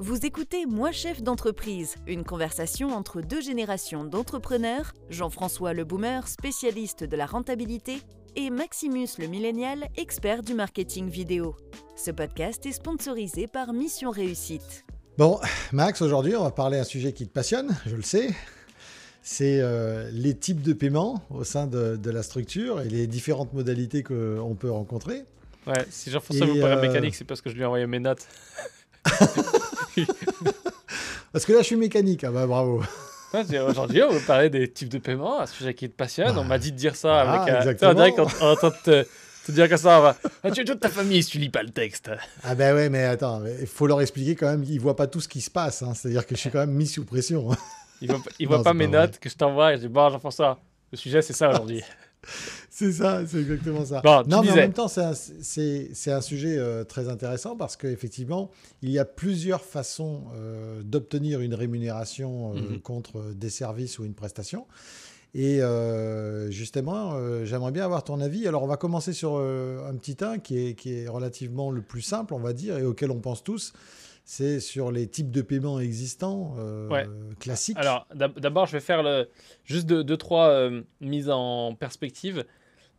Vous écoutez Moi chef d'entreprise, une conversation entre deux générations d'entrepreneurs, Jean-François le boomer, spécialiste de la rentabilité, et Maximus le millénial, expert du marketing vidéo. Ce podcast est sponsorisé par Mission Réussite. Bon, Max, aujourd'hui, on va parler d'un sujet qui te passionne, je le sais. C'est euh, les types de paiement au sein de, de, la structure et les différentes modalités qu'on peut rencontrer. Ouais, si Jean-François vous parle euh... mécanique, c'est parce que je lui ai envoyé mes notes. Parce que là, je suis mécanique. Ah bah bravo. Aujourd'hui, on va parler des types de paiement, un sujet qui te passionne. On m'a dit de dire ça ah, avec. Exactement. on dirait qu'on entend te, te, dire que ça. Va. Ah, tu es toute ta famille si tu lis pas le texte. Ah ben ouais, mais attends, il faut leur expliquer quand même. Ils voient pas tout ce qui se passe. Hein. C'est-à-dire que je suis quand même mis sous pression. Ils voient, ils voient pas mes notes que je t'envoie. Et je dis bon, Jean-François, le sujet c'est ça aujourd'hui. c'est ça, c'est exactement ça. non, mais en même temps, c'est un, un, sujet euh, très intéressant parce qu'effectivement, il y a plusieurs façons euh, d'obtenir une rémunération euh, mhm. contre des services ou une prestation. Et justement, j'aimerais bien avoir ton avis. Alors, on va commencer sur un petit 1 qui est, qui est relativement le plus simple, on va dire, et auquel on pense tous c'est sur les types de paiements existants euh, classiques. Alors d'abord, je vais faire le, juste deux, trois euh, mises en perspective.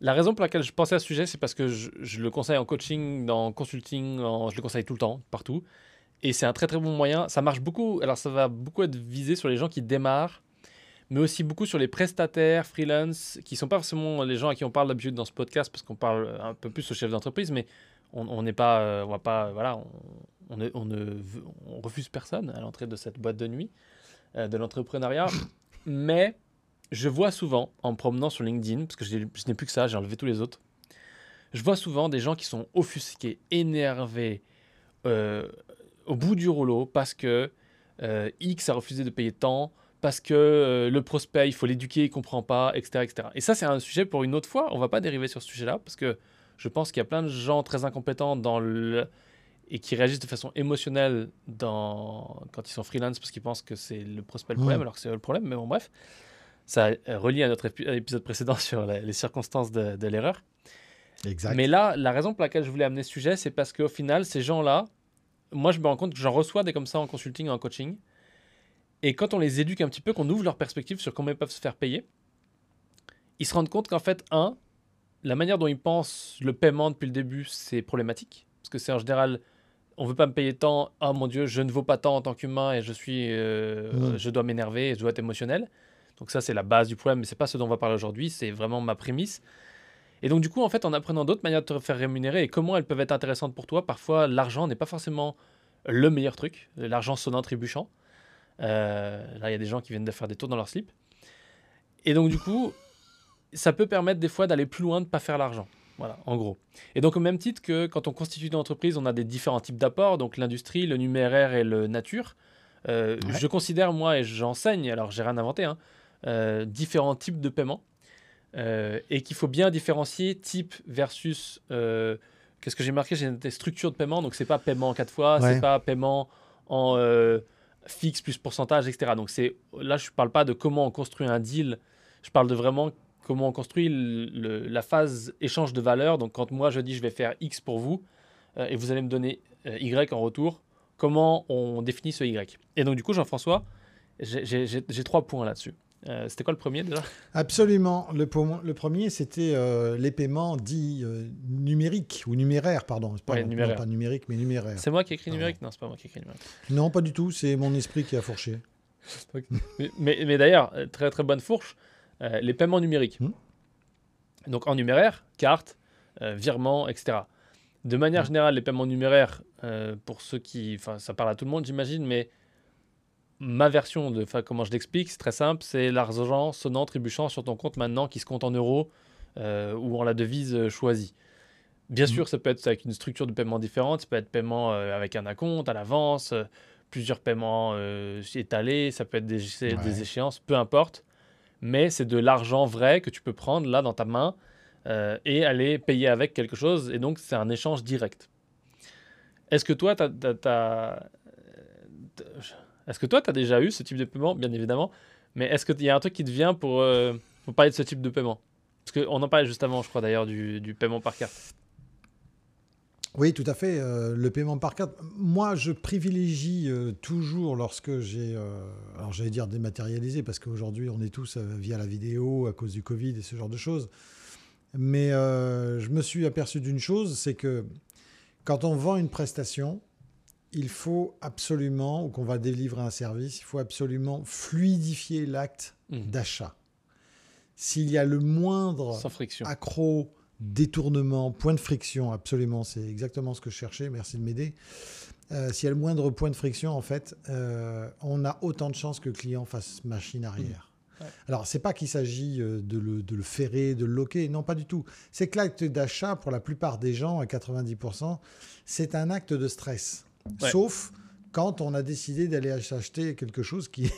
La raison pour laquelle je pensais à ce sujet, c'est parce que je, le conseille en coaching, en consulting, je le conseille tout le temps, partout. Et c'est un très très bon moyen. Ça marche beaucoup. Alors ça va beaucoup être visé sur les gens qui démarrent, mais aussi beaucoup sur les prestataires, freelance, qui sont pas forcément les gens à qui on parle d'habitude dans ce podcast, parce qu'on parle un peu plus aux chefs d'entreprise, mais on n'est pas, euh, on va pas, voilà, on, on, ne, on, refuse personne à l'entrée de cette boîte de nuit euh, de l'entrepreneuriat, mais je vois souvent en promenant sur LinkedIn, parce que je, n'ai plus que ça, j'ai enlevé tous les autres, je vois souvent des gens qui sont offusqués, énervés, euh, au bout du rouleau parce que X a refusé de payer tant, parce que le prospect, il faut l'éduquer, il comprend pas, etc., etc. Et ça, c'est un sujet pour une autre fois. On va pas dériver sur ce sujet-là parce que je pense qu'il y a plein de gens très incompétents dans le et qui réagissent de façon émotionnelle dans... quand ils sont freelance parce qu'ils pensent que c'est le prospect le problème, alors que c'est le problème. Mais bon, bref, ça relie à notre épisode précédent sur les circonstances de, de l'erreur. Exact. Mais là, la raison pour laquelle je voulais amener ce sujet, c'est parce qu'au final, ces gens-là, moi, je me rends compte que j'en reçois des comme ça en consulting, en coaching. Et quand on les éduque un petit peu, qu'on ouvre leur perspective sur comment ils peuvent se faire payer, ils se rendent compte qu'en fait, un, la manière dont ils pensent le paiement depuis le début, c'est problématique. Parce que c'est en général, on veut pas me payer tant, oh mon Dieu, je ne vaux pas tant en tant qu'humain et je suis, euh, mm. je dois m'énerver, je dois être émotionnel. Donc ça, c'est la base du problème, mais c'est pas ce dont on va parler aujourd'hui, c'est vraiment ma prémisse. Et donc du coup, en fait, en apprenant d'autres manières de te faire rémunérer et comment elles peuvent être intéressantes pour toi, parfois l'argent n'est pas forcément le meilleur truc, l'argent sonnant trébuchant. Euh, là, il y a des gens qui viennent de faire des tours dans leur slip. Et donc du coup, ça peut permettre des fois d'aller plus loin, de ne pas faire l'argent. Voilà, en gros. Et donc, au même titre que quand on constitue une entreprise, on a des différents types d'apports, donc l'industrie, le numéraire et le nature. Euh, je considère, moi, et j'enseigne, alors j'ai rien inventé, hein, euh, différents types de paiement. Euh, et qu'il faut bien différencier type versus. Qu'est-ce que j'ai marqué J'ai des structures de paiement, donc c'est pas paiement en quatre fois, c'est pas paiement en fixe plus pourcentage, etc. Donc c'est là, je parle pas de comment on construit un deal, je parle de vraiment comment on construit la phase échange de valeur. Donc quand moi je dis je vais faire X pour vous euh, et vous allez me donner euh, Y en retour, comment on définit ce Y? Et donc du coup Jean-François, j'ai trois points là-dessus. Euh, c'était quoi le premier déjà? Absolument. Le, le premier, c'était les paiements dits numériques ou numéraires, pardon. Pas, numéraire. pas numérique, mais numéraire. C'est moi qui ai écrit numérique? Non, c'est pas moi qui ai écrit numérique. Non, pas du tout. C'est mon esprit qui a fourché. mais, mais d'ailleurs, très très bonne fourche. Euh, les paiements numériques. Hmm. Donc en numéraire, carte, euh, virement, etc. De manière hmm. générale, les paiements numéraires, euh, pour ceux qui. Enfin, ça parle à tout le monde, j'imagine, mais ma version de comment je l'explique, c'est très simple c'est l'argent sonnant, trébuchant sur ton compte maintenant qui se compte en euros ou en la devise choisie. Bien hmm. sûr, ça peut être avec une structure de paiement différente, ça peut être paiement avec un acompte, à l'avance, plusieurs paiements étalés, ça peut être des, des échéances, peu importe mais c'est de l'argent vrai que tu peux prendre là dans ta main euh, et aller payer avec quelque chose, et donc c'est un échange direct. Est-ce que toi, tu as, as déjà eu ce type de paiement, bien évidemment, mais est-ce qu'il y a un truc qui te vient pour, euh, pour parler de ce type de paiement? Parce qu'on en parlait juste avant, je crois d'ailleurs, du, paiement par carte. Oui, tout à fait. Euh, le paiement par carte, moi, je privilégie euh, toujours lorsque j'ai, euh, alors j'allais dire dématérialisé, parce qu'aujourd'hui, on est tous via la vidéo à cause du Covid et ce genre de choses. Mais je me suis aperçu d'une chose, c'est que quand on vend une prestation, il faut absolument, ou qu'on va délivrer un service, il faut absolument fluidifier l'acte mmh. d'achat. S'il y a le moindre Sans friction. accro, détournement, point de friction, absolument, c'est exactement ce que je cherchais, merci de m'aider. Euh, s'il y a le moindre point de friction, en fait, euh, on a autant de chances que le client fasse machine arrière. Mmh. Ouais. Alors, c'est pas qu'il s'agit euh, de le, de le, ferrer, de le loquer, non, pas du tout. C'est que l'acte d'achat, pour la plupart des gens, à 90%, c'est un acte de stress. Sauf quand on a décidé d'aller acheter quelque chose qui,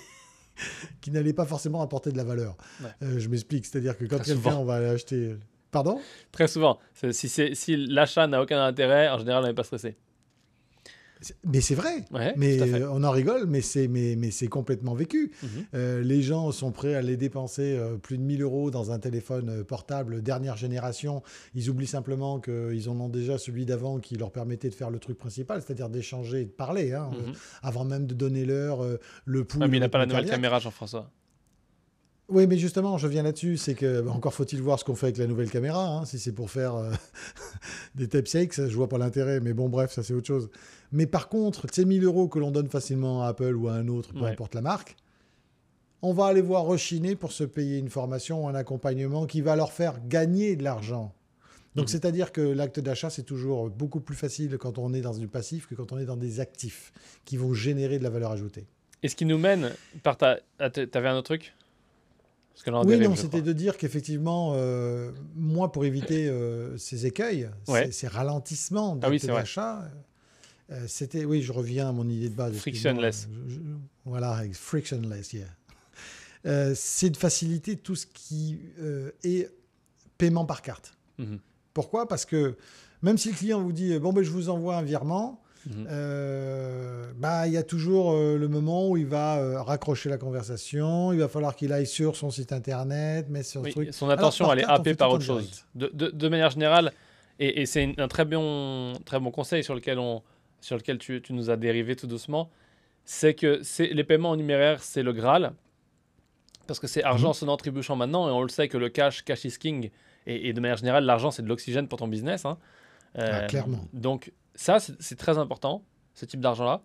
qui n'allait pas forcément apporter de la valeur. je m'explique, c'est-à-dire que quand quelqu'un, on va aller acheter Pardon? Très souvent. Si, si l'achat n'a aucun intérêt, en général, on n'est pas stressé. Mais c'est vrai. mais on en rigole, mais c'est mais, mais c'est complètement vécu. Mhm. Euh, les gens sont prêts à les dépenser euh, plus de 1000 euros dans un téléphone euh, portable dernière génération. Ils oublient simplement qu'ils en ont déjà celui d'avant qui leur permettait de faire le truc principal, c'est-à-dire d'échanger et de parler, hein, mhm. avant même de donner l'heure, le pouls. mais il n'a pas la nouvelle caméra, Jean-François. Oui, mais justement, je viens là-dessus. C'est que, bah, encore faut-il voir ce qu'on fait avec la nouvelle caméra. Hein. si c'est pour faire euh, des tape shakes, je vois pas l'intérêt. Mais bon, bref, ça, c'est autre chose. Mais par contre, ces 1000 euros que l'on donne facilement à Apple ou à un autre, peu importe la marque, on va aller voir rechiner pour se payer une formation ou un accompagnement qui va leur faire gagner de l'argent. Donc, mmh. c'est-à-dire que l'acte d'achat, c'est toujours beaucoup plus facile quand on est dans du passif que quand on est dans des actifs qui vont générer de la valeur ajoutée. Et ce qui nous mène par ta. T'avais un autre truc? Oui, non, c'était de dire qu'effectivement, euh, moi, pour éviter euh, ces écueils, ces, ralentissements ah d'achat, euh, c'était, oui, je reviens à mon idée de base. Frictionless. voilà, frictionless, yeah. c'est de faciliter tout ce qui est paiement par carte. Mhm. Pourquoi? Parce que même si le client vous dit, bon, ben, je vous envoie un virement, Mhm. Euh, bah, il y a toujours euh, le moment où il va euh, raccrocher la conversation. Il va falloir qu'il aille sur son site internet, mais sur truc. Son attention, elle est happée par autre chose. De, de, de, manière générale, et, et c'est un très bon, très bon conseil sur lequel, on, sur lequel tu, tu nous as dérivé tout doucement, c'est que les paiements en numéraire, c'est le Graal. Parce que c'est argent mhm. sonnant trébuchant maintenant, et on le sait que le cash, cash is king. Et, de manière générale, l'argent, c'est de l'oxygène pour ton business. Hein. Ah, clairement. Donc, ça, c'est très important, ce type d'argent-là.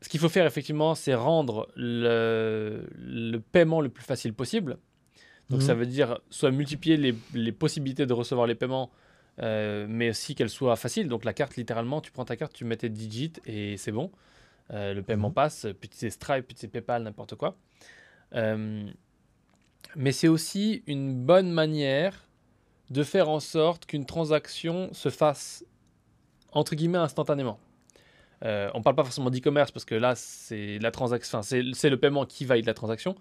Ce qu'il faut faire, effectivement, c'est rendre le, paiement le plus facile possible. Donc, ça mhm. veut dire soit multiplier les, possibilités de recevoir les paiements, euh, mais aussi qu'elles soient faciles. Donc, la carte, littéralement, tu prends ta carte, tu mets tes digits et c'est bon. Euh, le paiement mhm. passe, puis c'est Stripe, puis c'est PayPal, n'importe quoi. Euh, mais c'est aussi une bonne manière de faire en sorte qu'une transaction se fasse entre guillemets instantanément. Euh, on ne parle pas forcément d'e-commerce parce que là, c'est la transaction, c'est le paiement qui valide la transaction.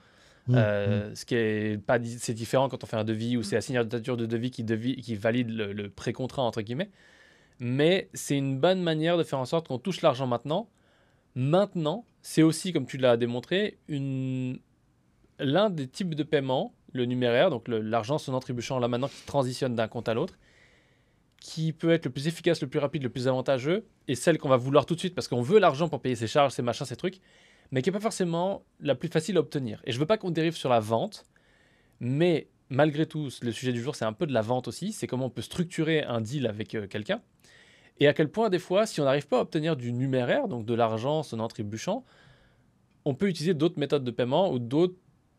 Mmh, euh, mmh. Ce qui est pas, c'est différent quand on fait un devis ou c'est la signature de devis qui, devis, qui valide le, pré-contrat entre guillemets. Mais c'est une bonne manière de faire en sorte qu'on touche l'argent maintenant. Maintenant, c'est aussi, comme tu l'as démontré, l'un des types de paiement, le numéraire, donc l'argent son trébuchant là maintenant qui transitionne d'un compte à l'autre, qui peut être le plus efficace, le plus rapide, le plus avantageux, et celle qu'on va vouloir tout de suite parce qu'on veut l'argent pour payer ses charges, ses machins, ses trucs, mais qui n'est pas forcément la plus facile à obtenir. Et je veux pas qu'on dérive sur la vente, mais malgré tout, le sujet du jour, c'est un peu de la vente aussi, c'est comment on peut structurer un deal avec euh, quelqu'un, et à quel point des fois, si on n'arrive pas à obtenir du numéraire, donc de l'argent sonnant trébuchant, on peut utiliser d'autres méthodes de paiement ou d'autres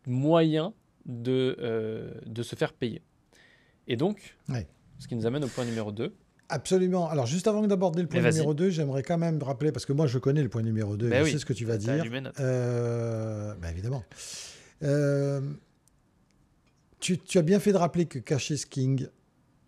moyens de, euh, de se faire payer. Et donc, ce qui nous amène au point numéro 2. Absolument. Alors, juste avant d'aborder le point numéro 2, j'aimerais quand même rappeler, parce que moi, je connais le point numéro 2, ben je sais ce que tu vas dire. Euh, ben évidemment. Euh, tu, as bien fait de rappeler que Cash is King,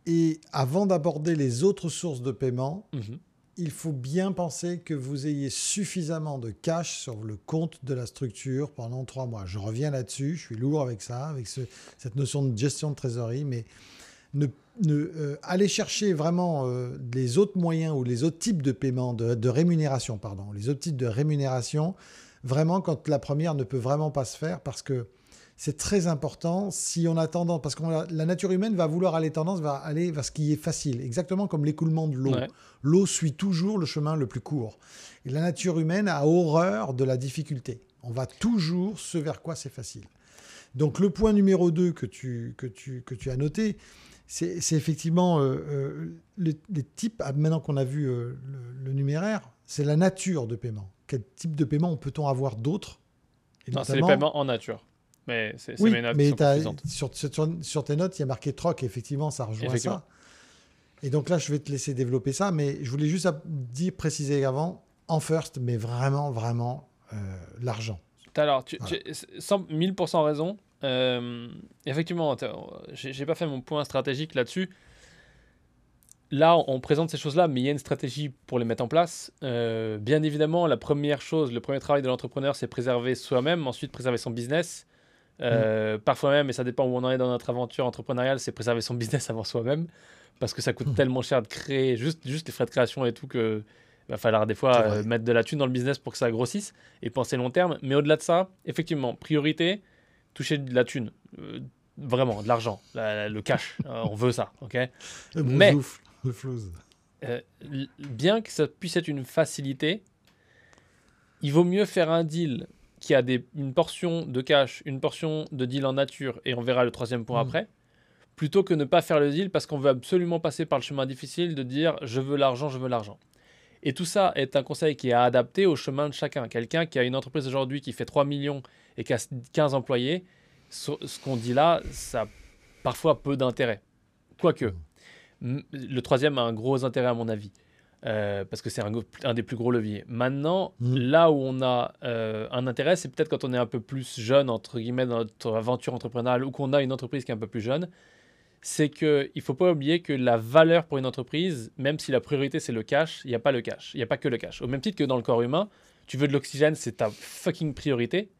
et avant d'aborder les autres sources de paiement, mhm. il faut bien penser que vous ayez suffisamment de cash sur le compte de la structure pendant trois mois. Je reviens là-dessus, je suis lourd avec ça, avec cette notion de gestion de trésorerie, mais ne euh, aller chercher vraiment euh, les autres moyens ou les autres types de paiement, de, rémunération, pardon, les autres types de rémunération, vraiment quand la première ne peut vraiment pas se faire parce que c'est très important si on a tendance, parce que la nature humaine va vouloir aller tendance, va aller vers ce qui est facile, exactement comme l'écoulement de l'eau. L'eau suit toujours le chemin le plus court. Et la nature humaine a horreur de la difficulté. On va toujours ce vers quoi c'est facile. Donc le point numéro 2 que tu, que tu, que tu as noté, c'est effectivement euh, euh, les, types, ah, maintenant qu'on a vu euh, le, numéraire, c'est la nature de paiement. Quel type de paiement peut-on avoir d'autres Non, c'est les paiements en nature. Mais c'est oui, mes notes mais sur, sur, tes notes, il y a marqué troc, effectivement, ça rejoint ça. Et donc là, je vais te laisser développer ça, mais je voulais juste dire, préciser avant, en first, mais vraiment, vraiment, l'argent. Alors, tu, as 1000% raison. Euh, effectivement, j'ai pas fait mon point stratégique là-dessus. Là, on présente ces choses-là, mais il y a une stratégie pour les mettre en place. Euh, bien évidemment, la première chose, le premier travail de l'entrepreneur, c'est préserver soi-même, ensuite préserver son business. Euh, mm. Parfois même, et ça dépend où on en est dans notre aventure entrepreneuriale, c'est préserver son business avant soi-même, parce que ça coûte mm. tellement cher de créer, juste, juste les frais de création et tout, que va falloir des fois mettre de la thune dans le business pour que ça grossisse et penser long terme. Mais au-delà de ça, effectivement, priorité, toucher de la thune. Euh, vraiment, de l'argent, le cash. Euh, on veut ça, ok? Mais, euh, bien que ça puisse être une facilité, il vaut mieux faire un deal qui a des, une portion de cash, une portion de deal en nature, et on verra le troisième point mm. après, plutôt que ne pas faire le deal parce qu'on veut absolument passer par le chemin difficile de dire je veux l'argent, je veux l'argent. Et tout ça est un conseil qui est adapté au chemin de chacun. Quelqu'un qui a une entreprise aujourd'hui qui fait 3 millions et qui a 15 employés, ce qu'on dit là, ça a parfois peu d'intérêt. Quoique, le troisième a un gros intérêt à mon avis. Euh, parce que c'est un, des plus gros leviers. Maintenant, mm. là où on a euh, un intérêt, c'est peut-être quand on est un peu plus jeune, entre guillemets, dans notre aventure entrepreneuriale, ou qu'on a une entreprise qui est un peu plus jeune, c'est qu'il ne faut pas oublier que la valeur pour une entreprise, même si la priorité c'est le cash, il n'y a pas le cash, il n'y a pas que le cash. Au même titre que dans le corps humain, tu veux de l'oxygène, c'est ta fucking priorité.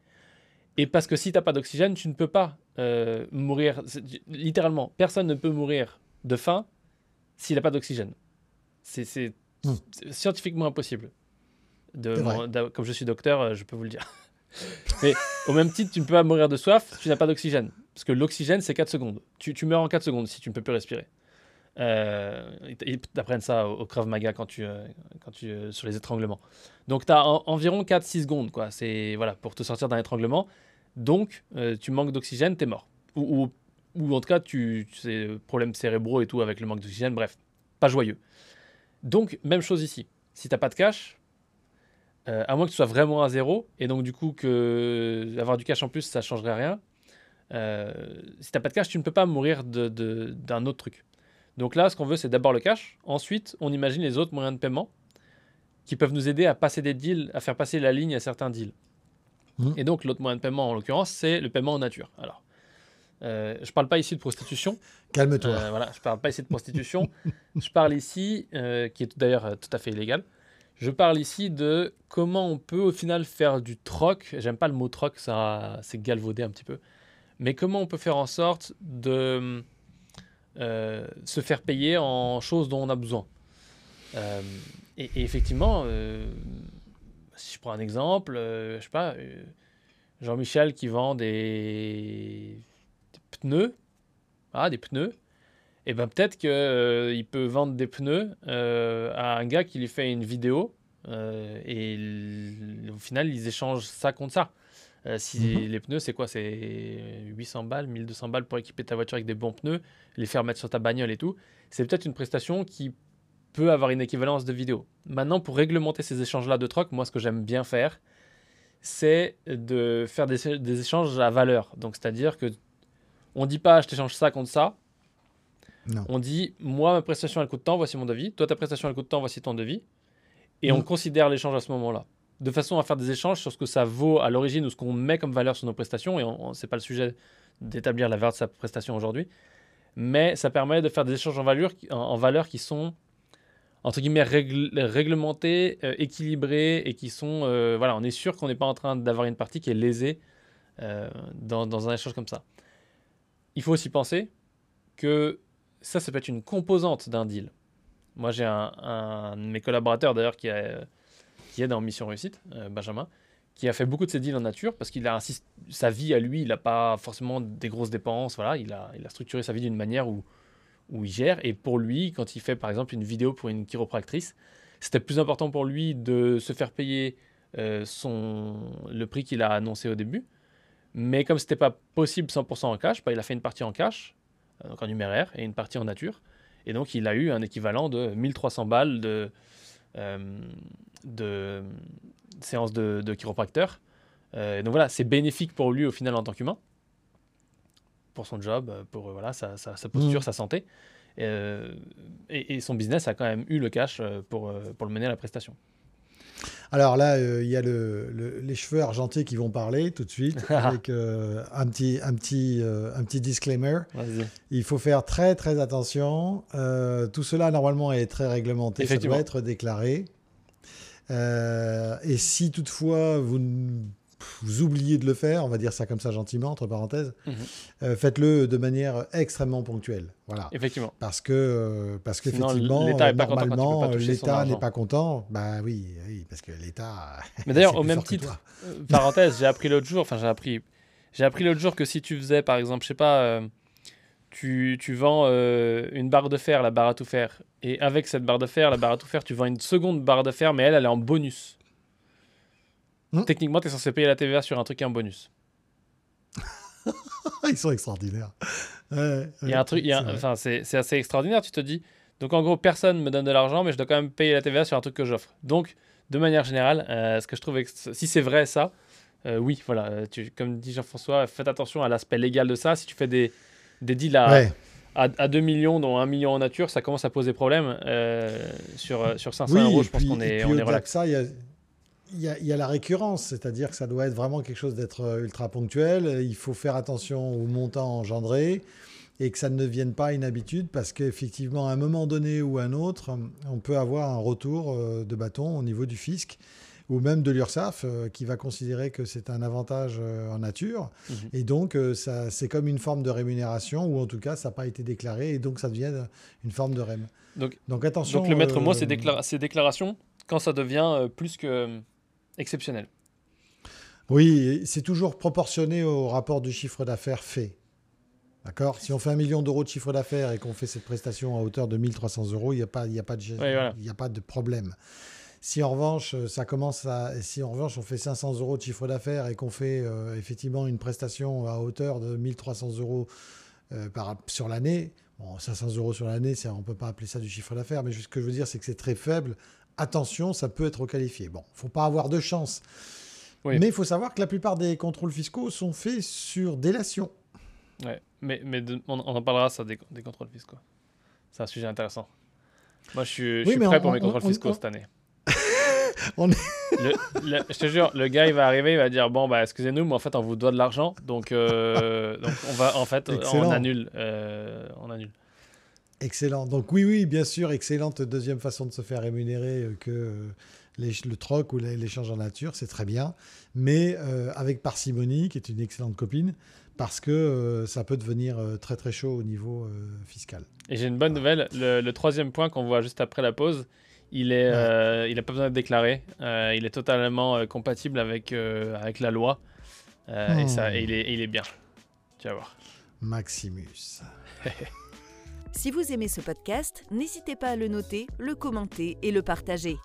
Et parce que si tu n'as pas d'oxygène, tu ne peux pas euh, mourir. Littéralement, personne ne peut mourir de faim s'il n'a pas d'oxygène. C'est hmm. scientifiquement impossible. De, comme je suis docteur, euh, je peux vous le dire. Mais au même titre, tu ne peux pas mourir de soif si tu n'as pas d'oxygène. Parce que l'oxygène, c'est 4 secondes. Tu, tu, meurs en 4 secondes si tu ne peux plus respirer. Euh, ils t'apprennent ça au, Krav Maga quand tu, euh, quand tu, sur les étranglements. Donc tu as environ 4-6 secondes quoi. C'est voilà, pour te sortir d'un étranglement. Donc, euh, tu manques d'oxygène, tu es mort. Ou, ou, en tout cas, tu, sais, problèmes cérébraux et tout avec le manque d'oxygène, bref, pas joyeux. Donc, même chose ici. Si t'as pas de cash, euh, à moins que tu sois vraiment à zéro, et donc du coup, que avoir du cash en plus, ça changerait rien. Euh, si t'as pas de cash, tu ne peux pas mourir d'un de, autre truc. Donc là, ce qu'on veut, c'est d'abord le cash. Ensuite, on imagine les autres moyens de paiement qui peuvent nous aider à passer des deals, à faire passer la ligne à certains deals. Mmh. Et donc, l'autre moyen de paiement, en l'occurrence, c'est le paiement en nature. Alors, euh, je ne parle pas ici de prostitution. Calme-toi. Euh, voilà, je ne parle pas ici de prostitution. je parle ici, euh, qui est d'ailleurs tout à fait illégal, je parle ici de comment on peut au final faire du troc. J'aime pas le mot troc, ça c'est galvaudé un petit peu. Mais comment on peut faire en sorte de se faire payer en choses dont on a besoin. Et, et, effectivement, si je prends un exemple, euh, je sais pas, euh, Jean-Michel qui vend des, pneus, ah, des pneus, et eh ben peut-être qu'il euh, peut vendre des pneus à un gars qui lui fait une vidéo et au final ils échangent ça contre ça. si mhm. les pneus, c'est quoi? C'est 800 balles, 1200 balles pour équiper ta voiture avec des bons pneus, les faire mettre sur ta bagnole et tout. C'est peut-être une prestation qui peut avoir une équivalence de vidéo. Maintenant, pour réglementer ces échanges-là de troc, moi, ce que j'aime bien faire, c'est de faire des, échanges à valeur. Donc, c'est-à-dire que on dit pas je t'échange ça contre ça. Non. On dit moi, ma prestation, elle coûte tant, voici mon devis. Toi, ta prestation, elle coûte tant, voici ton devis. Et on mm. considère l'échange à ce moment-là. De façon à faire des échanges sur ce que ça vaut à l'origine ou ce qu'on met comme valeur sur nos prestations. Et ce n'est pas le sujet d'établir la valeur de sa prestation aujourd'hui. Mais ça permet de faire des échanges en valeur, en valeur qui sont entre guillemets réglementés, euh, équilibrés et qui sont euh, voilà, on est sûr qu'on n'est pas en train d'avoir une partie qui est lésée euh, dans, un échange comme ça. Il faut aussi penser que ça, ça peut être une composante d'un deal. Moi, j'ai un, de mes collaborateurs d'ailleurs qui, qui est dans Mission Réussite, Benjamin, qui a fait beaucoup de ses deals en nature parce qu'il a sa vie à lui, il n'a pas forcément des grosses dépenses. Voilà, il a, il a structuré sa vie d'une manière où, où il gère. Et pour lui, quand il fait par exemple une vidéo pour une chiropractrice, c'était plus important pour lui de se faire payer euh, le prix qu'il a annoncé au début. Mais comme c'était pas possible 100% en cash, bah, il a fait une partie en cash, euh, donc en numéraire, et une partie en nature. Et donc il a eu un équivalent de 1300 balles de, euh, de séance de chiropracteur. Euh, donc voilà, c'est bénéfique pour lui au final en tant qu'humain, pour son job, pour voilà, sa, sa, posture, mmh. sa santé. Euh, et, son business a quand même eu le cash euh, pour, pour le mener à la prestation. Alors là, il y a le, les cheveux argentés qui vont parler tout de suite avec un, petit, un, petit, un petit disclaimer. Il faut faire très très attention. tout cela normalement est très réglementé, ça doit être déclaré. Euh, et si toutefois vous, vous, oubliez de le faire, on va dire ça comme ça gentiment, entre parenthèses, mhm. euh, faites-le de manière extrêmement ponctuelle. Voilà. Effectivement. Parce que euh, parce qu'effectivement, normalement, l'État n'est pas content. Bah oui, oui parce que l'État. Mais d'ailleurs, au même titre, parenthèse, j'ai appris l'autre jour, enfin j'ai appris, j'ai appris l'autre jour que si tu faisais, par exemple, je sais pas tu, tu vends euh, une barre de fer, la barre à tout faire, et avec cette barre de fer, la barre à tout faire, tu vends une seconde barre de fer, mais elle, elle est en bonus. Hmm? Techniquement, tu es censé payer la TVA sur un truc qui est en bonus. Ils sont extraordinaires. il y a un truc, enfin, c'est assez extraordinaire. Tu te dis, donc en gros, personne me donne de l'argent, mais je dois quand même payer la TVA sur un truc que j'offre. Donc, de manière générale, euh, ce que je trouve, si c'est vrai ça, euh, oui, voilà, tu, comme dit Jean-François, faites attention à l'aspect légal de ça. Si tu fais des, des deals à, à, 2 millions, dont 1 million en nature, ça commence à poser problème. Euh, sur, euh, sur 500 euros, je pense qu'on est, on est relax. ça, il y a... Il y, a, il y, a, la récurrence, c'est-à-dire que ça doit être vraiment quelque chose d'être euh, ultra ponctuel. Il faut faire attention au montant engendré et que ça ne devienne pas une habitude parce qu'effectivement, à un moment donné ou à un autre, on peut avoir un retour de bâton au niveau du fisc ou même de l'URSSAF euh, qui va considérer que c'est un avantage euh, en nature. Mhm. Et donc, euh, ça, c'est comme une forme de rémunération, ou en tout cas, ça n'a pas été déclaré, et donc ça devient une forme de REM. Donc, donc attention. Donc le maître mot, c'est déclara ces déclarations quand ça devient plus que exceptionnel. Oui, c'est toujours proportionné au rapport du chiffre d'affaires fait. D'accord? Si on fait un million d'euros de chiffre d'affaires et qu'on fait cette prestation à hauteur de 1300 euros, il n'y a, pas, a, pas de, a pas de problème. Si en revanche, euh, ça commence à, si en revanche on fait 500 euros de chiffre d'affaires et qu'on fait euh, effectivement une prestation à hauteur de 1300 euros euh, par, sur l'année, bon, 500 euros sur l'année, on ne peut pas appeler ça du chiffre d'affaires, mais ce que je veux dire, c'est que c'est très faible. Attention, ça peut être qualifié. Bon, faut pas avoir de chance. Mais il faut savoir que la plupart des contrôles fiscaux sont faits sur délation. Ouais, mais, mais on, en parlera ça des, contrôles fiscaux. C'est un sujet intéressant. Moi, je suis, je suis prêt pour mes contrôles fiscaux cette année. je te jure, le gars il va arriver, il va dire bon bah excusez-nous, mais en fait on vous doit de l'argent, donc, euh, donc on va en fait on annule, euh, on annule. Excellent. Donc oui oui bien sûr excellente deuxième façon de se faire rémunérer euh, que le troc ou l'échange en nature, c'est très bien, mais avec parcimonie qui est une excellente copine parce que ça peut devenir très très chaud au niveau fiscal. Et j'ai une bonne nouvelle, le, troisième point qu'on voit juste après la pause, il est, euh, il pas besoin d'être déclaré. Euh, il est totalement euh, compatible avec, avec la loi. Et ça, il, est, il est bien. Tu vas voir. Maximus. si vous aimez ce podcast, n'hésitez pas à le noter, le commenter et le partager.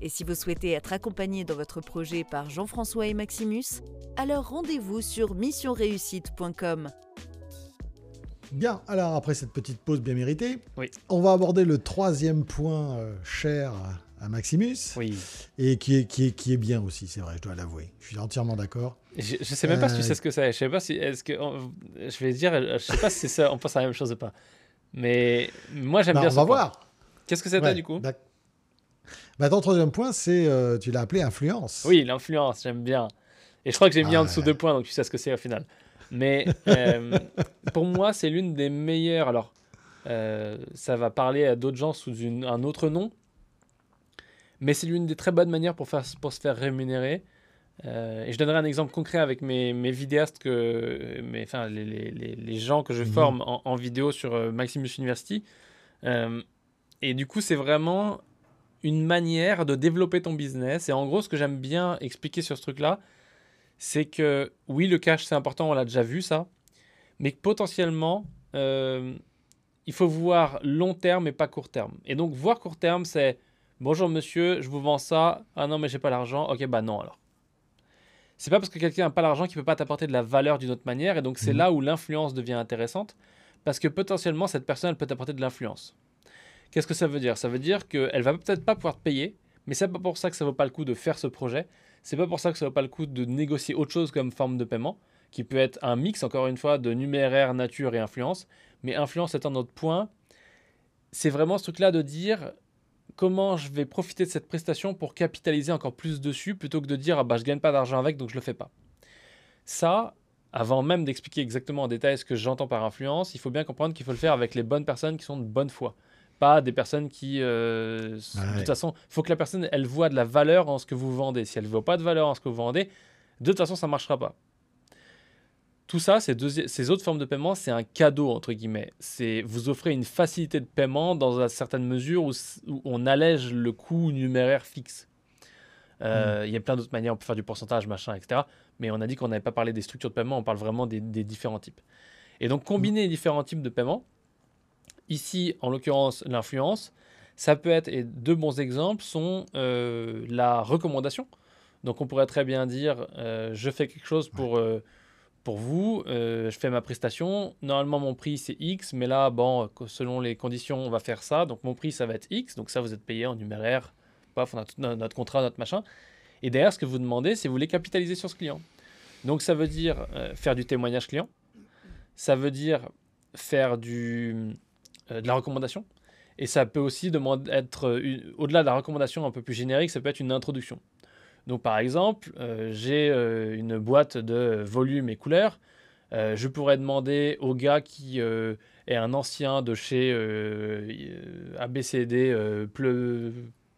Et si vous souhaitez être accompagné dans votre projet par Jean-François et Maximus, alors rendez-vous sur missionreussite.com. Bien, alors après cette petite pause bien méritée, on va aborder le troisième point euh, cher à Maximus. Oui. Et qui est, qui est, qui est bien aussi, c'est vrai, je dois l'avouer. Je suis entièrement d'accord. Je, ne sais même pas si tu sais ce que c'est. Je sais pas si. Est-ce que. je vais dire, je sais pas si c'est ça, on pense à la même chose ou pas. Mais moi, j'aime bien On va voir. Qu'est-ce que c'est ouais, du coup bah, Ton troisième point, c'est. Euh, tu l'as appelé influence. Oui, l'influence, j'aime bien. Et je crois que j'ai mis en dessous deux points, donc tu sais ce que c'est au final. Mais euh, pour moi, c'est l'une des meilleures. Alors, euh, ça va parler à d'autres gens sous un autre nom, mais c'est l'une des très bonnes manières pour, faire, pour se faire rémunérer. Euh, et je donnerai un exemple concret avec mes, mes vidéastes, que, mes, enfin, les, les, les, gens que je mhm. forme en, vidéo sur Maximus University. et du coup, c'est vraiment une manière de développer ton business. Et en gros, ce que j'aime bien expliquer sur ce truc-là, c'est que oui, le cash, c'est important, on l'a déjà vu ça, mais que potentiellement, euh, il faut voir long terme et pas court terme. Et donc, voir court terme, c'est bonjour monsieur, je vous vends ça. Ah non, mais j'ai pas l'argent. Ok, bah non alors. C'est pas parce que quelqu'un n'a pas l'argent qu'il peut pas t'apporter de la valeur d'une autre manière. Et donc, c'est mhm. là où l'influence devient intéressante parce que potentiellement, cette personne, elle peut t'apporter de l'influence. Qu'est-ce que ça veut dire? Ça veut dire qu'elle va peut-être pas pouvoir te payer, mais c'est pas pour ça que ça vaut pas le coup de faire ce projet. C'est pas pour ça que ça vaut pas le coup de négocier autre chose comme forme de paiement, qui peut être un mix, encore une fois, de numéraire, nature et influence. Mais influence étant notre point, c'est vraiment ce truc-là de dire comment je vais profiter de cette prestation pour capitaliser encore plus dessus plutôt que de dire ah bah je gagne pas d'argent avec donc je le fais pas. Ça, avant même d'expliquer exactement en détail ce que j'entends par influence, il faut bien comprendre qu'il faut le faire avec les bonnes personnes qui sont de bonne foi pas des personnes qui. Euh, de toute façon, il faut que la personne, elle voit de la valeur en ce que vous vendez. Si elle ne voit pas de valeur en ce que vous vendez, de toute façon, ça ne marchera pas. Tout ça, ces, ces autres formes de paiement, c'est un cadeau, entre guillemets. C'est Vous offrez une facilité de paiement dans une certaine mesure où, on allège le coût numéraire fixe. Euh, hmm. Il y a plein d'autres manières, on peut faire du pourcentage, machin, etc. Mais on a dit qu'on n'avait pas parlé des structures de paiement, on parle vraiment des, des différents types. Et donc, combiner les différents types de paiement, Ici, en l'occurrence, l'influence. Ça peut être, et deux bons exemples sont euh, la recommandation. Donc on pourrait très bien dire, euh, je fais quelque chose pour, pour vous, je fais ma prestation, normalement mon prix c'est X, mais là, bon, selon les conditions, on va faire ça, donc mon prix ça va être X, donc ça vous êtes payé en numéraire, paf, notre contrat, notre machin. Et derrière, ce que vous demandez, c'est vous voulez capitaliser sur ce client. Donc ça veut dire faire du témoignage client, ça veut dire faire du euh, de la recommandation. Et ça peut aussi demander, être, euh, au-delà de la recommandation un peu plus générique, ça peut être une introduction. Donc par exemple, euh, j'ai une boîte de volume et couleurs. je pourrais demander au gars qui est un ancien de chez ABCD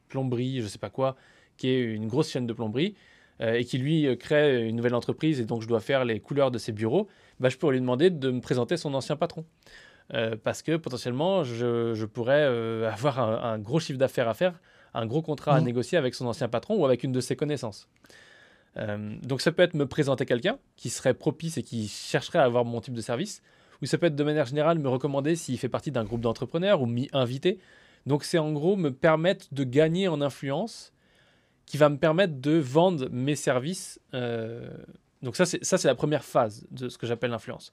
Plomberie, je ne sais pas quoi, qui est une grosse chaîne de plomberie, et qui lui crée une nouvelle entreprise, et donc je dois faire les couleurs de ses bureaux, bah, je pourrais lui demander de me présenter son ancien patron. Euh, parce que potentiellement, je, pourrais euh, avoir un, gros chiffre d'affaires à faire, un gros contrat à mmh. négocier avec son ancien patron ou avec une de ses connaissances. Euh, donc ça peut être me présenter quelqu'un qui serait propice et qui chercherait à avoir mon type de service, ou ça peut être de manière générale me recommander s'il fait partie d'un groupe d'entrepreneurs ou m'y inviter. Donc c'est en gros me permettre de gagner en influence qui va me permettre de vendre mes services. donc ça c'est la première phase de ce que j'appelle l'influence.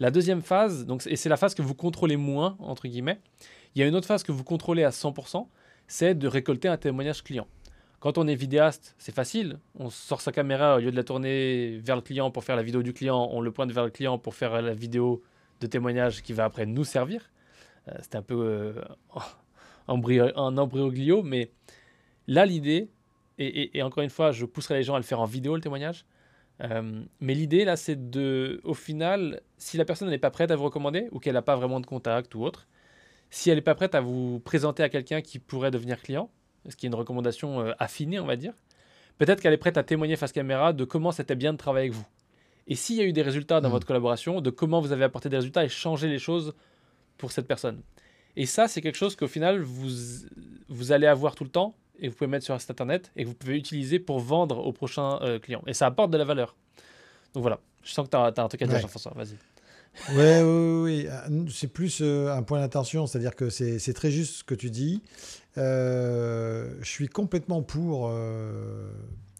La deuxième phase, donc, et c'est la phase que vous contrôlez moins, entre guillemets, il y a une autre phase que vous contrôlez à 100%, c'est de récolter un témoignage client. Quand on est vidéaste, c'est facile. On sort sa caméra, au lieu de la tourner vers le client pour faire la vidéo du client, on le pointe vers le client pour faire la vidéo de témoignage qui va après nous servir. Euh, c'est un peu euh, un embryoglio, mais là, l'idée, et, encore une fois, je pousserai les gens à le faire en vidéo, le témoignage, euh, mais l'idée là, c'est de, au final, si la personne n'est pas prête à vous recommander ou qu'elle n'a pas vraiment de contact ou autre, si elle n'est pas prête à vous présenter à quelqu'un qui pourrait devenir client, ce qui est une recommandation euh, affinée, on va dire, peut-être qu'elle est prête à témoigner face caméra de comment c'était bien de travailler avec vous. Et s'il y a eu des résultats dans mmh. votre collaboration, de comment vous avez apporté des résultats et changé les choses pour cette personne. Et ça, c'est quelque chose qu'au final, vous, vous allez avoir tout le temps et vous pouvez mettre sur un site internet et que vous pouvez utiliser pour vendre aux prochains euh, clients. Et ça apporte de la valeur. Donc voilà, je sens que tu as, un truc à dire, Jean-François. Vas-y. Ouais, oui, oui, euh, C'est plus euh, un point d'attention, c'est-à-dire que c'est très juste ce que tu dis. je suis complètement pour.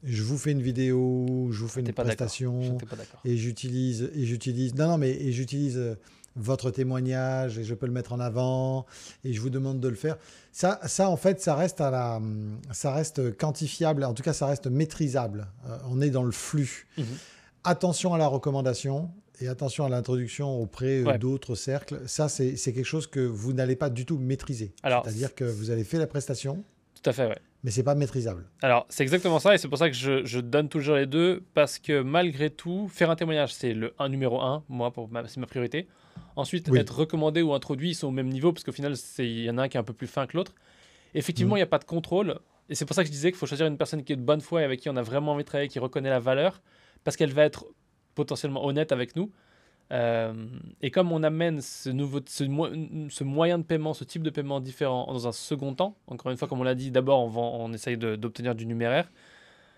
je vous fais une vidéo, je vous fais une prestation, et j'utilise et j'utilise. Non, non, mais et j'utilise votre témoignage et je peux le mettre en avant et je vous demande de le faire. Ça, ça en fait, ça reste, à la, ça reste quantifiable, en tout cas, ça reste maîtrisable. Euh, on est dans le flux. Mhm. Attention à la recommandation et attention à l'introduction auprès euh, d'autres cercles. Ça, c'est quelque chose que vous n'allez pas du tout maîtriser. C'est-à-dire que vous avez fait la prestation. Tout à fait, ouais. Mais c'est pas maîtrisable. Alors, c'est exactement ça, et c'est pour ça que je, je, donne toujours les deux, parce que malgré tout, faire un témoignage, c'est le un, numéro un, moi, c'est ma priorité. Ensuite, être recommandé ou introduit, ils sont au même niveau, parce qu'au final, il y en a un qui est un peu plus fin que l'autre. Effectivement, mm. il n'y a pas de contrôle. Et c'est pour ça que je disais qu'il faut choisir une personne qui est de bonne foi et avec qui on a vraiment envie de travailler, qui reconnaît la valeur, parce qu'elle va être potentiellement honnête avec nous. et comme on amène ce, nouveau, ce, ce, moyen de paiement, ce type de paiement différent dans un second temps, encore une fois, comme on l'a dit, d'abord on, on essaye d'obtenir du numéraire.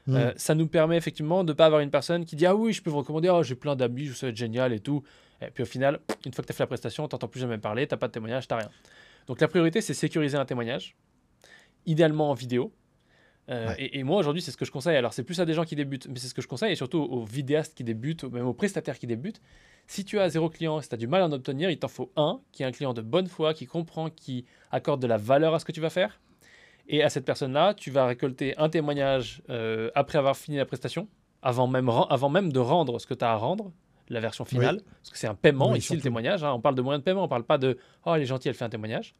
Mm. ça nous permet effectivement de ne pas avoir une personne qui dit Ah oui, je peux vous recommander, oh, j'ai plein d'amis, je sais être génial et tout. Et puis au final, une fois que tu as fait la prestation, tu n'entends plus jamais parler, tu n'as pas de témoignage, tu n'as rien. Donc la priorité, c'est sécuriser un témoignage, idéalement en vidéo. Euh, et, moi, aujourd'hui, c'est ce que je conseille. Alors, c'est plus à des gens qui débutent, mais c'est ce que je conseille, et surtout aux vidéastes qui débutent, même aux prestataires qui débutent. Si tu as zéro client, si tu as du mal à en obtenir, il t'en faut un qui est un client de bonne foi, qui comprend, qui accorde de la valeur à ce que tu vas faire. Et à cette personne-là, tu vas récolter un témoignage euh, après avoir fini la prestation, avant même, avant même de rendre ce que tu as à rendre, la version finale, parce que c'est un paiement ici, le témoignage. Hein. on parle de moyen de paiement, on parle pas de Oh, elle est gentille, elle fait un témoignage.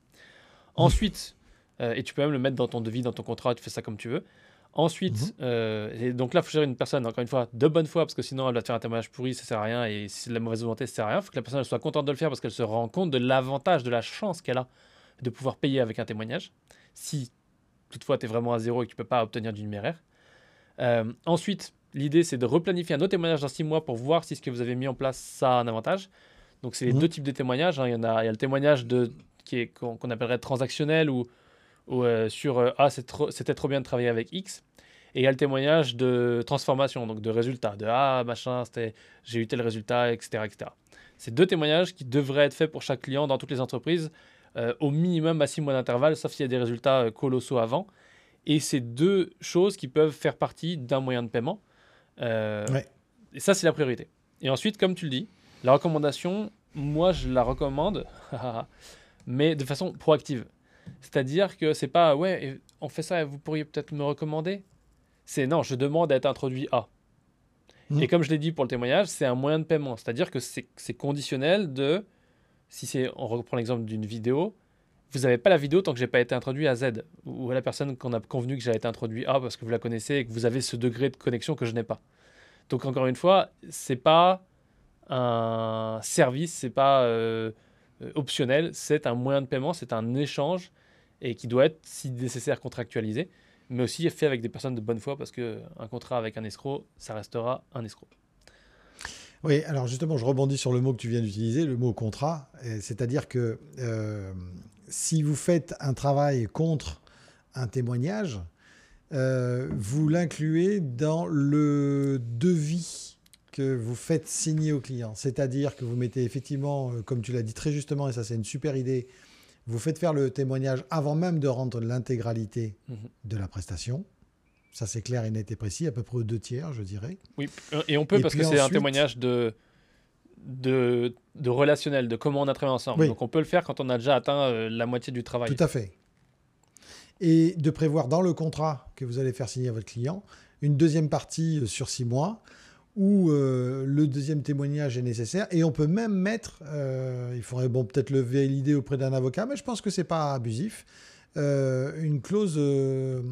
Ensuite, euh, et tu peux même le mettre dans ton devis, dans ton contrat, tu fais ça comme tu veux. Ensuite, mhm. euh, et donc là, il faut gérer une personne, encore une fois, de bonne foi, parce que sinon, elle va te faire un témoignage pourri, ça sert à rien, et si c'est de la mauvaise volonté, ça sert à rien. Il faut que la personne soit contente de le faire parce qu'elle se rend compte de l'avantage, de la chance qu'elle a de pouvoir payer avec un témoignage. Si toutefois tu es vraiment à zéro et que tu peux pas obtenir du numéraire. Euh, ensuite, l'idée c'est de replanifier un autre témoignage dans six mois pour voir si ce que vous avez mis en place ça a un avantage. Donc c'est les mhm. deux types de témoignages. Hein. Il, y en a, il y a le témoignage de, qui est, qu'on, appellerait transactionnel ou, euh, sur euh, Ah, c'était trop bien de travailler avec X. Et il y a le témoignage de transformation, donc de résultat, de Ah, machin, j'ai eu tel résultat, etc. etc. C'est deux témoignages qui devraient être faits pour chaque client dans toutes les entreprises euh, au minimum à six mois d'intervalle, sauf s'il y a des résultats colossaux avant. Et c'est deux choses qui peuvent faire partie d'un moyen de paiement. Euh, et ça, c'est la priorité. Et ensuite, comme tu le dis, la recommandation, moi, je la recommande, mais de façon proactive. C'est-à-dire que c'est pas, ouais, on fait ça, vous pourriez peut-être me recommander? C'est non, je demande à être introduit à. Mmh. Et comme je l'ai dit pour le témoignage, c'est un moyen de paiement. C'est-à-dire que c'est conditionnel de si c'est, on reprend l'exemple d'une vidéo, vous n'avez pas la vidéo tant que j'ai pas été introduit à Z ou à la personne qu'on a convenu que j'ai été introduit à parce que vous la connaissez et que vous avez ce degré de connexion que je n'ai pas. Donc encore une fois, c'est pas un service, c'est pas euh, optionnel, c'est un moyen de paiement, c'est un échange et qui doit être, si nécessaire, contractualisé, mais aussi fait avec des personnes de bonne foi parce que un contrat avec un escroc, ça restera un escroc. Oui, alors justement, je rebondis sur le mot que tu viens d'utiliser, le mot contrat. C'est-à-dire que euh, si vous faites un travail contre un témoignage, euh, vous l'incluez dans le devis que vous faites signer au client. C'est-à-dire que vous mettez effectivement, euh, comme tu l'as dit très justement, et ça c'est une super idée, vous faites faire le témoignage avant même de rendre l'intégralité mmh de la prestation. Ça, c'est clair et net et précis, à peu près aux deux tiers, je dirais. Oui, et on peut parce que c'est un témoignage de, de, de, relationnel, de comment on a travaillé ensemble. Donc on peut le faire quand on a déjà atteint euh, la moitié du travail. Tout à fait. Et de prévoir dans le contrat que vous allez faire signer à votre client une deuxième partie euh, sur six mois où euh, le deuxième témoignage est nécessaire. Et on peut même mettre, il faudrait bon, peut-être lever l'idée auprès d'un avocat, mais je pense que ce n'est pas abusif. Euh, une clause euh,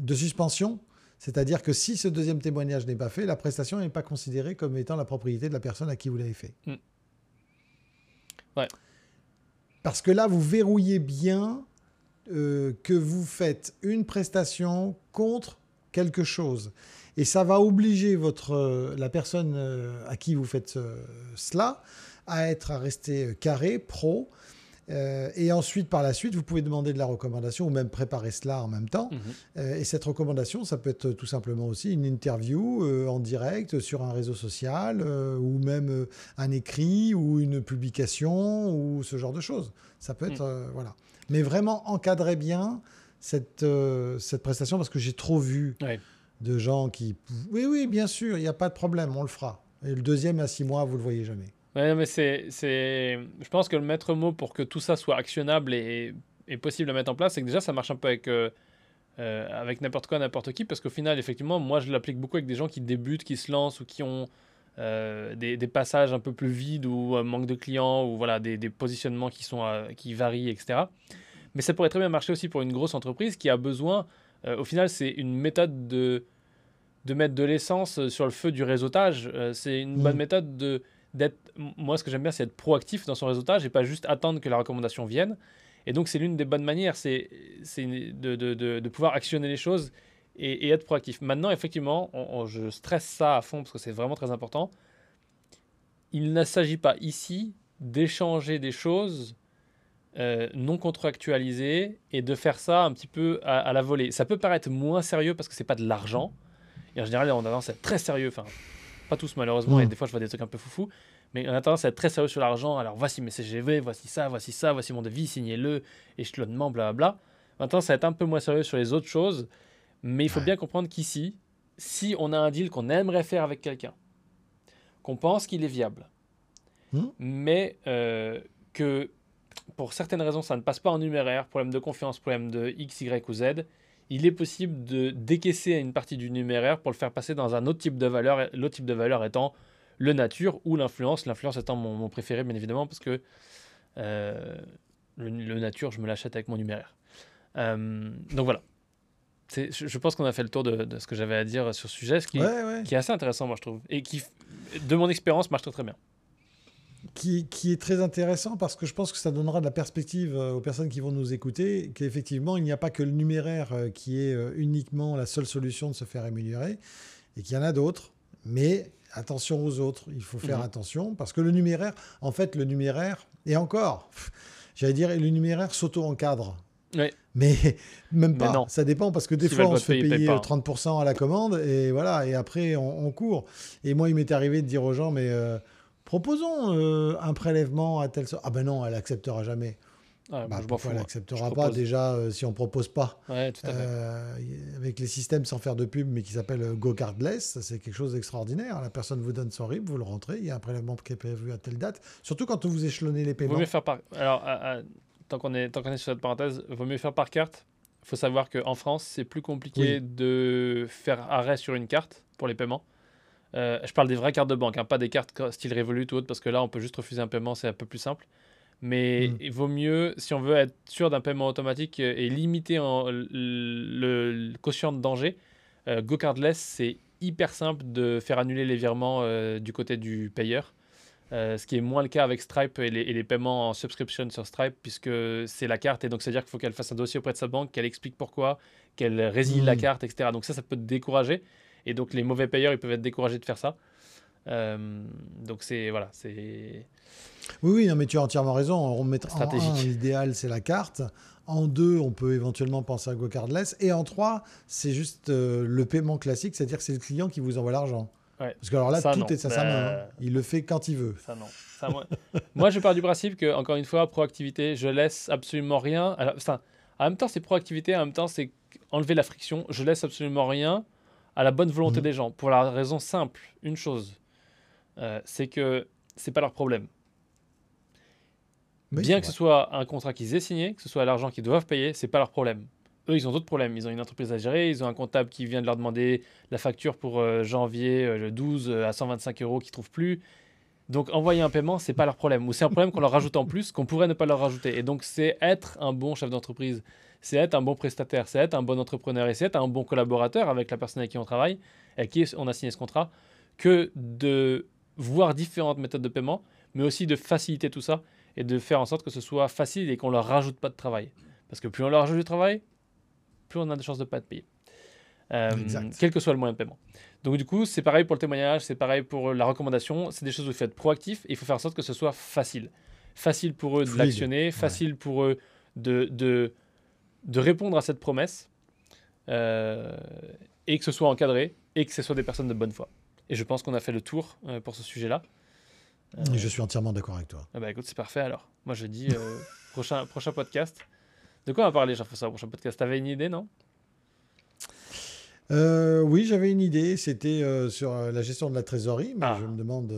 de suspension. C'est-à-dire que si ce deuxième témoignage n'est pas fait, la prestation n'est pas considérée comme étant la propriété de la personne à qui vous l'avez fait. Mm. Ouais. Parce que là, vous verrouillez bien euh, que vous faites une prestation contre quelque chose. Et ça va obliger votre, la personne à qui vous faites cela à être à rester carré, pro, euh, et ensuite, par la suite, vous pouvez demander de la recommandation ou même préparer cela en même temps. Mhm. Euh, et cette recommandation, ça peut être tout simplement aussi une interview euh, en direct sur un réseau social ou même un écrit ou une publication ou ce genre de choses. Ça peut être, mhm. voilà. Mais vraiment encadrer bien cette, cette prestation parce que j'ai trop vu de gens qui, oui, oui, bien sûr, il n'y a pas de problème, on le fera. Et le deuxième à six mois, vous le voyez jamais. Mais c'est, c'est, je pense que le maître mot pour que tout ça soit actionnable et, et possible à mettre en place, c'est que déjà ça marche un peu avec, euh, euh, avec n'importe quoi, n'importe qui, parce qu'au final, effectivement, moi je l'applique beaucoup avec des gens qui débutent, qui se lancent ou qui ont euh, des, passages un peu plus vides ou manque de clients ou voilà des, des positionnements qui sont qui varient, etc. Mais ça pourrait très bien marcher aussi pour une grosse entreprise qui a besoin. au final, c'est une méthode de de mettre de l'essence sur le feu du réseautage. c'est une bonne mmh. méthode de moi, ce que j'aime bien, c'est être proactif dans son réseautage et pas juste attendre que la recommandation vienne. Et donc, c'est l'une des bonnes manières, c'est de, de, de, pouvoir actionner les choses et, être proactif. Maintenant, effectivement, je stresse ça à fond parce que c'est vraiment très important. il ne s'agit pas ici d'échanger des choses euh, non contractualisées et de faire ça un petit peu à, la volée. Ça peut paraître moins sérieux parce que c'est pas de l'argent. Et en général, on a tendance à être très sérieux. Enfin, pas tous malheureusement, et des fois je vois des trucs un peu foufou. Mais on a tendance à être très sérieux sur l'argent. Alors voici mes CGV, voici ça, voici ça, voici mon devis, signez-le, échelonnement, blablabla. Maintenant, ça va être un peu moins sérieux sur les autres choses. Mais il faut bien comprendre qu'ici, si on a un deal qu'on aimerait faire avec quelqu'un, qu'on pense qu'il est viable, hmm. mais euh, que pour certaines raisons ça ne passe pas en numéraire, problème de confiance, problème de X, Y ou Z, il est possible de décaisser une partie du numéraire pour le faire passer dans un autre type de valeur, l'autre type de valeur étant le nature ou l'influence, l'influence étant mon, préféré bien évidemment parce que euh, le, nature je me l'achète avec mon numéraire. Euh, donc voilà, je pense qu'on a fait le tour de, ce que j'avais à dire sur ce sujet, ce qui, qui, est assez intéressant, moi, je trouve. Et qui, de mon expérience, marche très, très bien. Qui, qui, est très intéressant parce que je pense que ça donnera de la perspective euh, aux personnes qui vont nous écouter, qu'effectivement, il n'y a pas que le numéraire euh, qui est euh, uniquement la seule solution de se faire améliorer, et qu'il y en a d'autres. Mais attention aux autres, il faut faire mhm. attention parce que le numéraire, en fait, le numéraire, et encore, j'allais dire, le numéraire s'auto-encadre. Mais même pas. Ça dépend parce que des fois, on se fait payer 30% à la commande et voilà, et après, on, court. Et moi, il m'est arrivé de dire aux gens, mais euh, proposons euh, un prélèvement à telle sorte. Ah ben non, elle acceptera jamais. Ah, bah, pourquoi elle n'acceptera pas déjà euh, si on propose pas Avec les systèmes sans faire de pub, mais qui s'appelle GoCardless, c'est quelque chose d'extraordinaire. La personne vous donne son RIB, vous le rentrez, il y a un prélèvement qui est prévu à telle date. Surtout quand vous échelonnez les paiements. Vous faire par... Alors, tant qu'on est, est sur cette parenthèse, vaut mieux faire par carte. Il faut savoir qu'en France, c'est plus compliqué de faire arrêt sur une carte pour les paiements. Euh, je parle des vraies cartes de banque, hein, pas des cartes style Revolut ou autre, parce que là, on peut juste refuser un paiement, c'est un peu plus simple. Mais hmm. il vaut mieux, si on veut être sûr d'un paiement automatique et limiter en, le, quotient de danger, euh, GoCardless, c'est hyper simple de faire annuler les virements euh, du côté du payeur. Euh, ce qui est moins le cas avec Stripe et les, paiements en subscription sur Stripe, puisque c'est la carte, et donc c'est-à-dire qu'il faut qu'elle fasse un dossier auprès de sa banque, qu'elle explique pourquoi, qu'elle résilie la hmm. carte, etc. Donc ça, ça peut te décourager, et donc les mauvais payeurs, ils peuvent être découragés de faire ça. Euh, donc c'est voilà, c'est. Oui, oui, non, mais tu as entièrement raison. On met en un, l'idéal, c'est la carte. En deux, on peut éventuellement penser à GoCardless. Et en trois, c'est juste euh, le paiement classique, c'est-à-dire que c'est le client qui vous envoie l'argent. Parce que alors là, tout est à sa main. Hein. Il le fait quand il veut. Ça, non. moi... je pars du principe que, encore une fois, proactivité, je laisse absolument rien. Alors, en même temps, c'est proactivité, en même temps, c'est enlever la friction. Je laisse absolument rien à la bonne volonté mhm. des gens. Pour la raison simple, une chose, euh, c'est que c'est pas leur problème. Bien que ce soit un contrat qu'ils aient signé, que ce soit l'argent qu'ils doivent payer, c'est pas leur problème. Eux, ils ont d'autres problèmes. Ils ont une entreprise à gérer, ils ont un comptable qui vient de leur demander la facture pour euh, janvier euh, le 12 euh, à 125 euros qu'ils ne trouvent plus. Donc envoyer un paiement, c'est pas leur problème. Ou c'est un problème qu'on leur rajoute en plus, qu'on pourrait ne pas leur rajouter. Et donc c'est être un bon chef d'entreprise, c'est être un bon prestataire, c'est être un bon entrepreneur et c'est être un bon collaborateur avec la personne avec qui on travaille, avec qui on a signé ce contrat, que de voir différentes méthodes de paiement, mais aussi de faciliter tout ça et de faire en sorte que ce soit facile et qu'on leur rajoute pas de travail. Parce que plus on leur rajoute du travail, on a des chances de ne pas être payé. Euh, quel que soit le moyen de paiement. Donc du coup, c'est pareil pour le témoignage, c'est pareil pour la recommandation, c'est des choses où il faut être proactif et il faut faire en sorte que ce soit facile. Facile pour eux de l'actionner, facile pour eux de, de, de, répondre à cette promesse euh, et que ce soit encadré et que ce soit des personnes de bonne foi. Et je pense qu'on a fait le tour euh, pour ce sujet-là. je suis entièrement d'accord avec toi. Ah bah écoute, c'est parfait alors. Moi je dis prochain, prochain podcast. De quoi on va parler, Jean-François, prochain podcast? T'avais une idée, non? Euh, Oui, j'avais une idée. C'était euh, sur euh, la gestion de la trésorerie, mais ah. je me demande.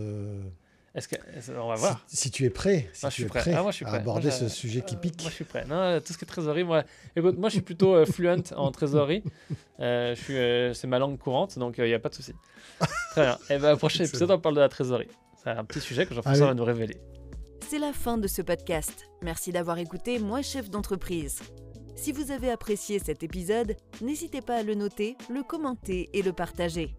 Est-ce que on va voir si, tu es prêt, si moi, tu es prêt, ah, moi, je suis prêt. à aborder ce sujet qui pique. moi je suis prêt. Non, tout ce qui est trésorerie, moi, écoute, moi je suis plutôt fluent en trésorerie. je suis, c'est ma langue courante, donc il n'y a pas de souci. Très bien. Et eh ben, prochain épisode, on parle de la trésorerie. C'est un petit sujet que Jean-François va nous révéler. C'est la fin de ce podcast. Merci d'avoir écouté Moi chef d'entreprise. Si vous avez apprécié cet épisode, n'hésitez pas à le noter, le commenter et le partager.